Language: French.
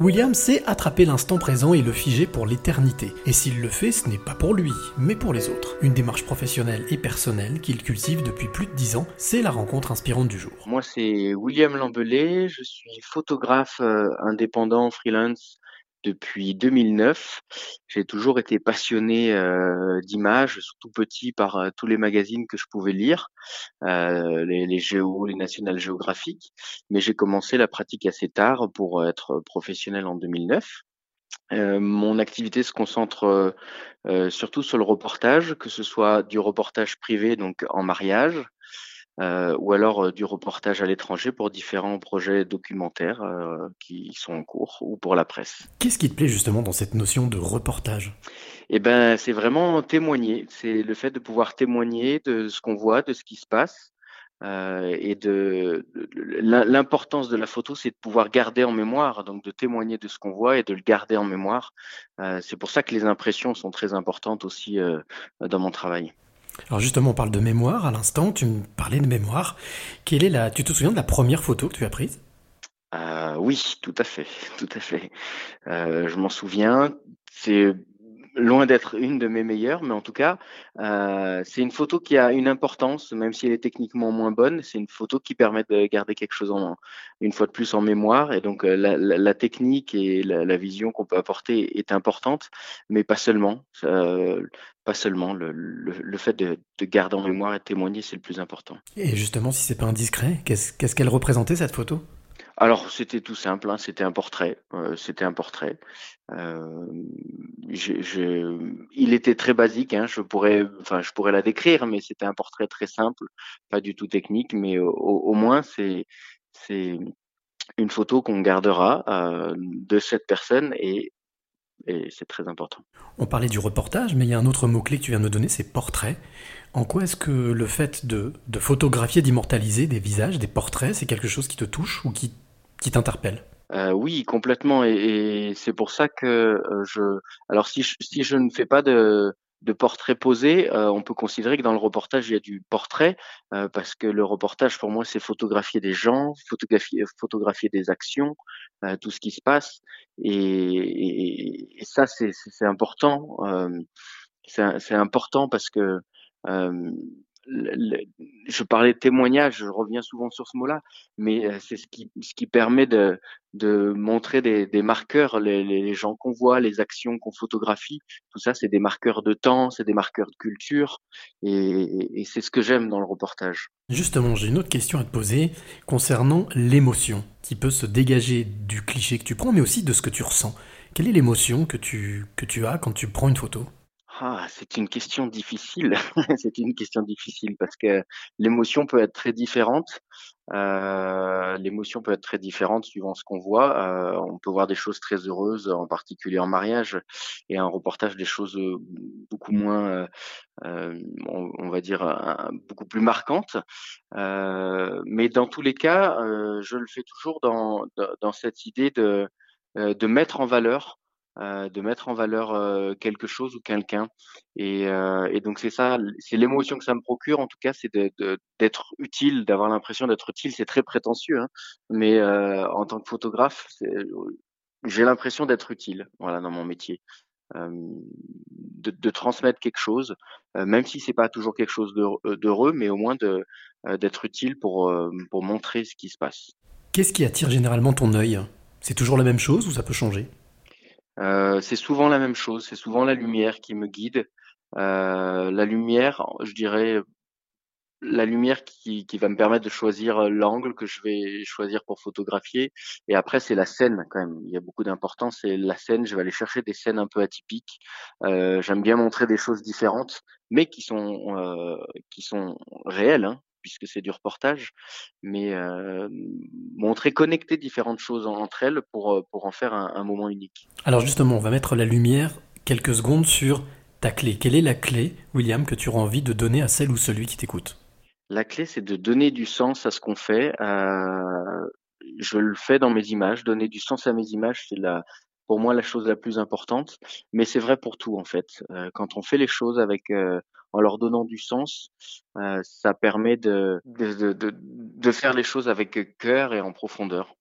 William sait attraper l'instant présent et le figer pour l'éternité. Et s'il le fait, ce n'est pas pour lui, mais pour les autres. Une démarche professionnelle et personnelle qu'il cultive depuis plus de dix ans, c'est la rencontre inspirante du jour. Moi, c'est William Lambelé, je suis photographe euh, indépendant, freelance depuis 2009. J'ai toujours été passionné euh, d'images, surtout petit par euh, tous les magazines que je pouvais lire, euh, les, les Géo, les National Geographic. Mais j'ai commencé la pratique assez tard pour être professionnel en 2009. Euh, mon activité se concentre euh, surtout sur le reportage, que ce soit du reportage privé, donc en mariage, euh, ou alors euh, du reportage à l'étranger pour différents projets documentaires euh, qui sont en cours ou pour la presse. Qu'est-ce qui te plaît justement dans cette notion de reportage? Eh ben, c'est vraiment témoigner. C'est le fait de pouvoir témoigner de ce qu'on voit, de ce qui se passe. Euh, et de, de l'importance de la photo, c'est de pouvoir garder en mémoire, donc de témoigner de ce qu'on voit et de le garder en mémoire. Euh, c'est pour ça que les impressions sont très importantes aussi euh, dans mon travail. Alors justement, on parle de mémoire à l'instant, tu me parlais de mémoire. Quelle est la... Tu te souviens de la première photo que tu as prise? Euh, Oui, tout à fait, tout à fait. Euh, je m'en souviens. C'est loin d'être une de mes meilleures, mais en tout cas, euh, c'est une photo qui a une importance, même si elle est techniquement moins bonne. C'est une photo qui permet de garder quelque chose en, une fois de plus en mémoire. Et donc, euh, la, technique et la, vision qu'on peut apporter est importante, mais pas seulement. Euh, pas seulement. Le, fait de, de, garder en mémoire et de témoigner, c'est le plus important. Et justement, si c'est pas indiscret, qu'est-ce qu'elle représentait cette photo? Alors c'était tout simple, hein, c'était un portrait, euh, c'était un portrait. Euh, il était très basique, hein, je pourrais, je pourrais la décrire, mais c'était un portrait très simple, pas du tout technique, mais au, moins c'est une photo qu'on gardera euh, de cette personne et c'est très important. On parlait du reportage, mais il y a un autre mot-clé que tu viens de me donner, c'est portrait. En quoi est-ce que le fait de, de photographier, d'immortaliser des visages, des portraits, c'est quelque chose qui te touche ou qui qui t'interpelle euh, oui, complètement, et, et c'est pour ça que euh, je. Alors, si je, si je ne fais pas de, de portrait posé, euh, on peut considérer que dans le reportage il y a du portrait, euh, parce que le reportage pour moi c'est photographier des gens, photographier, photographier des actions, euh, tout ce qui se passe, et, et, et ça c'est important. c'est important parce que je parlais de témoignage, je reviens souvent sur ce mot-là, mais euh, c'est ce qui, permet de, montrer des, marqueurs, les, gens qu'on voit, les actions qu'on photographie, tout ça, c'est des marqueurs de temps, c'est des marqueurs de culture, et, c'est ce que j'aime dans le reportage. Justement, j'ai une autre question à te poser concernant l'émotion qui peut se dégager du cliché que tu prends, mais aussi de ce que tu ressens. Quelle est l'émotion que tu as quand tu prends une photo? Ah, c'est une question difficile. c'est une question difficile parce que l'émotion peut être très différente. Euh, l'émotion peut être très différente suivant ce qu'on voit. Euh, on peut voir des choses très heureuses, en particulier en mariage, et un reportage des choses euh, beaucoup moins, on, va dire, beaucoup plus marquantes. Mais dans tous les cas, je le fais toujours dans, cette idée de mettre en valeur euh, de mettre en valeur euh, quelque chose ou quelqu'un. Et, euh, et, donc c'est ça, c'est l'émotion que ça me procure. En tout cas, c'est d'être utile, d'avoir l'impression d'être utile. C'est très prétentieux, hein, mais en tant que photographe, j'ai l'impression d'être utile, voilà, dans mon métier. De, de, transmettre quelque chose, même si c'est pas toujours quelque chose d'heureux, mais au moins d'être utile pour, pour montrer ce qui se passe. Qu'est-ce qui attire généralement ton œil? C'est toujours la même chose ou ça peut changer? Euh, c'est souvent la même chose, c'est souvent la lumière qui me guide. Euh, la lumière, je dirais, la lumière qui, qui, va me permettre de choisir l'angle que je vais choisir pour photographier. Et après, c'est la scène quand même. Il y a beaucoup d'importance. C'est la scène. Je vais aller chercher des scènes un peu atypiques. Euh, J'aime bien montrer des choses différentes, mais qui sont euh, qui sont réelles. Hein puisque c'est du reportage, mais euh, montrer, connecter différentes choses entre elles pour, euh, pour en faire un, un, moment unique. Alors justement, on va mettre la lumière quelques secondes sur ta clé. Quelle est la clé, William, que tu auras envie de donner à celle ou celui qui t'écoute? La clé, c'est de donner du sens à ce qu'on fait. Euh, je le fais dans mes images. Donner du sens à mes images, c'est la, pour moi la chose la plus importante. Mais c'est vrai pour tout en fait. Euh, quand on fait les choses avec en leur donnant du sens, euh, ça permet de de, de, de, faire les choses avec cœur et en profondeur.